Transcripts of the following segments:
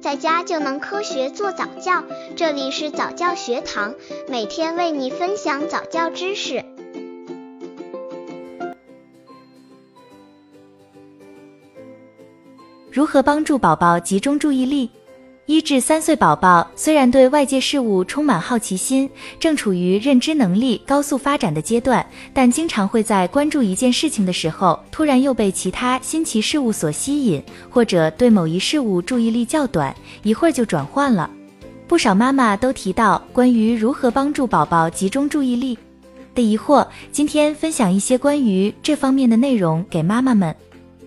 在家就能科学做早教。这里是早教学堂，每天为你分享早教知识。如何帮助宝宝集中注意力？一至三岁宝宝虽然对外界事物充满好奇心，正处于认知能力高速发展的阶段，但经常会在关注一件事情的时候，突然又被其他新奇事物所吸引，或者对某一事物注意力较短，一会儿就转换了。不少妈妈都提到关于如何帮助宝宝集中注意力的疑惑，今天分享一些关于这方面的内容给妈妈们。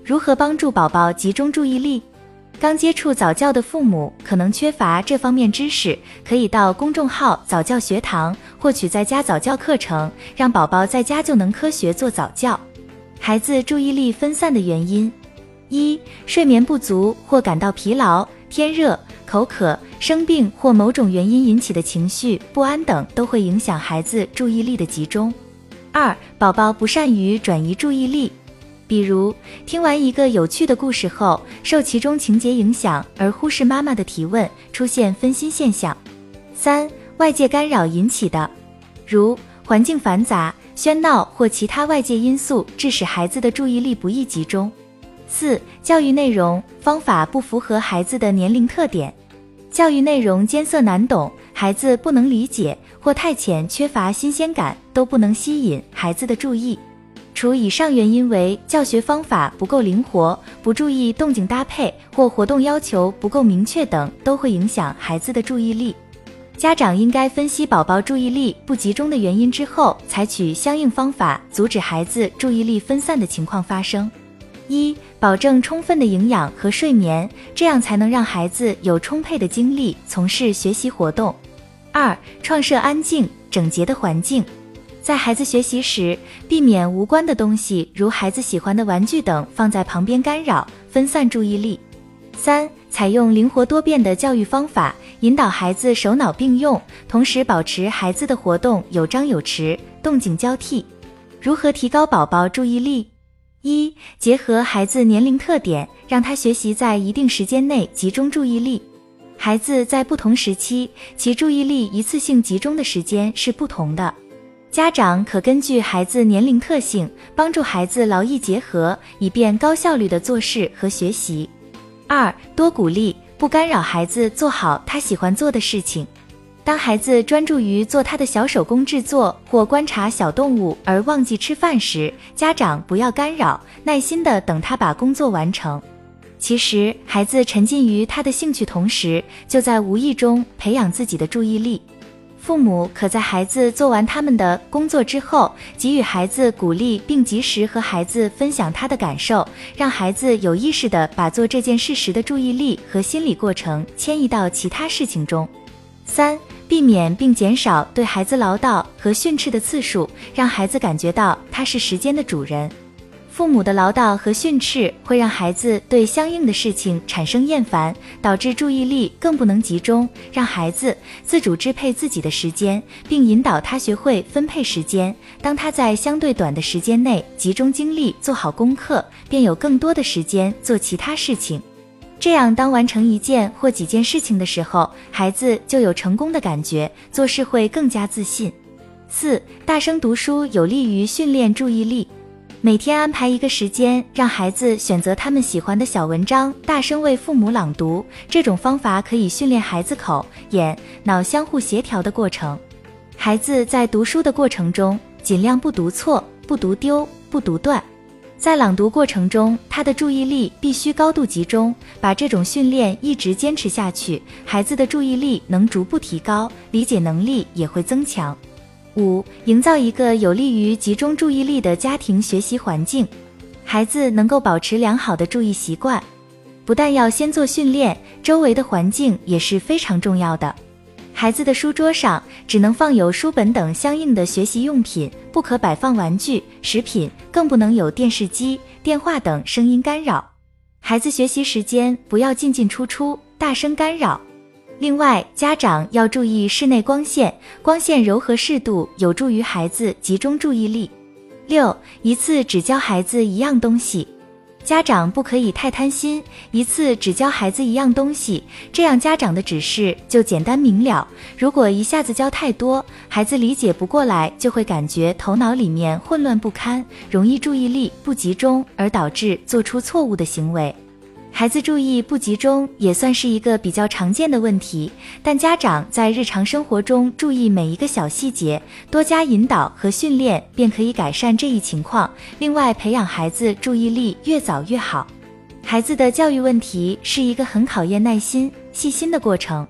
如何帮助宝宝集中注意力？刚接触早教的父母可能缺乏这方面知识，可以到公众号早教学堂获取在家早教课程，让宝宝在家就能科学做早教。孩子注意力分散的原因：一、睡眠不足或感到疲劳、天热、口渴、生病或某种原因引起的情绪不安等，都会影响孩子注意力的集中。二、宝宝不善于转移注意力。比如听完一个有趣的故事后，受其中情节影响而忽视妈妈的提问，出现分心现象。三、外界干扰引起的，如环境繁杂、喧闹或其他外界因素，致使孩子的注意力不易集中。四、教育内容方法不符合孩子的年龄特点，教育内容艰涩难懂，孩子不能理解，或太浅缺乏新鲜感，都不能吸引孩子的注意。除以上原因为教学方法不够灵活、不注意动静搭配或活动要求不够明确等，都会影响孩子的注意力。家长应该分析宝宝注意力不集中的原因之后，采取相应方法，阻止孩子注意力分散的情况发生。一、保证充分的营养和睡眠，这样才能让孩子有充沛的精力从事学习活动。二、创设安静、整洁的环境。在孩子学习时，避免无关的东西，如孩子喜欢的玩具等放在旁边干扰、分散注意力。三、采用灵活多变的教育方法，引导孩子手脑并用，同时保持孩子的活动有张有弛、动静交替。如何提高宝宝注意力？一、结合孩子年龄特点，让他学习在一定时间内集中注意力。孩子在不同时期，其注意力一次性集中的时间是不同的。家长可根据孩子年龄特性，帮助孩子劳逸结合，以便高效率的做事和学习。二多鼓励，不干扰孩子做好他喜欢做的事情。当孩子专注于做他的小手工制作或观察小动物而忘记吃饭时，家长不要干扰，耐心的等他把工作完成。其实，孩子沉浸于他的兴趣同时，就在无意中培养自己的注意力。父母可在孩子做完他们的工作之后，给予孩子鼓励，并及时和孩子分享他的感受，让孩子有意识地把做这件事时的注意力和心理过程迁移到其他事情中。三、避免并减少对孩子唠叨和训斥的次数，让孩子感觉到他是时间的主人。父母的唠叨和训斥会让孩子对相应的事情产生厌烦，导致注意力更不能集中。让孩子自主支配自己的时间，并引导他学会分配时间。当他在相对短的时间内集中精力做好功课，便有更多的时间做其他事情。这样，当完成一件或几件事情的时候，孩子就有成功的感觉，做事会更加自信。四、大声读书有利于训练注意力。每天安排一个时间，让孩子选择他们喜欢的小文章，大声为父母朗读。这种方法可以训练孩子口、眼、脑相互协调的过程。孩子在读书的过程中，尽量不读错、不读丢、不读断。在朗读过程中，他的注意力必须高度集中。把这种训练一直坚持下去，孩子的注意力能逐步提高，理解能力也会增强。五、营造一个有利于集中注意力的家庭学习环境，孩子能够保持良好的注意习惯，不但要先做训练，周围的环境也是非常重要的。孩子的书桌上只能放有书本等相应的学习用品，不可摆放玩具、食品，更不能有电视机、电话等声音干扰。孩子学习时间不要进进出出，大声干扰。另外，家长要注意室内光线，光线柔和适度，有助于孩子集中注意力。六，一次只教孩子一样东西。家长不可以太贪心，一次只教孩子一样东西，这样家长的指示就简单明了。如果一下子教太多，孩子理解不过来，就会感觉头脑里面混乱不堪，容易注意力不集中，而导致做出错误的行为。孩子注意不集中也算是一个比较常见的问题，但家长在日常生活中注意每一个小细节，多加引导和训练，便可以改善这一情况。另外，培养孩子注意力越早越好。孩子的教育问题是一个很考验耐心、细心的过程。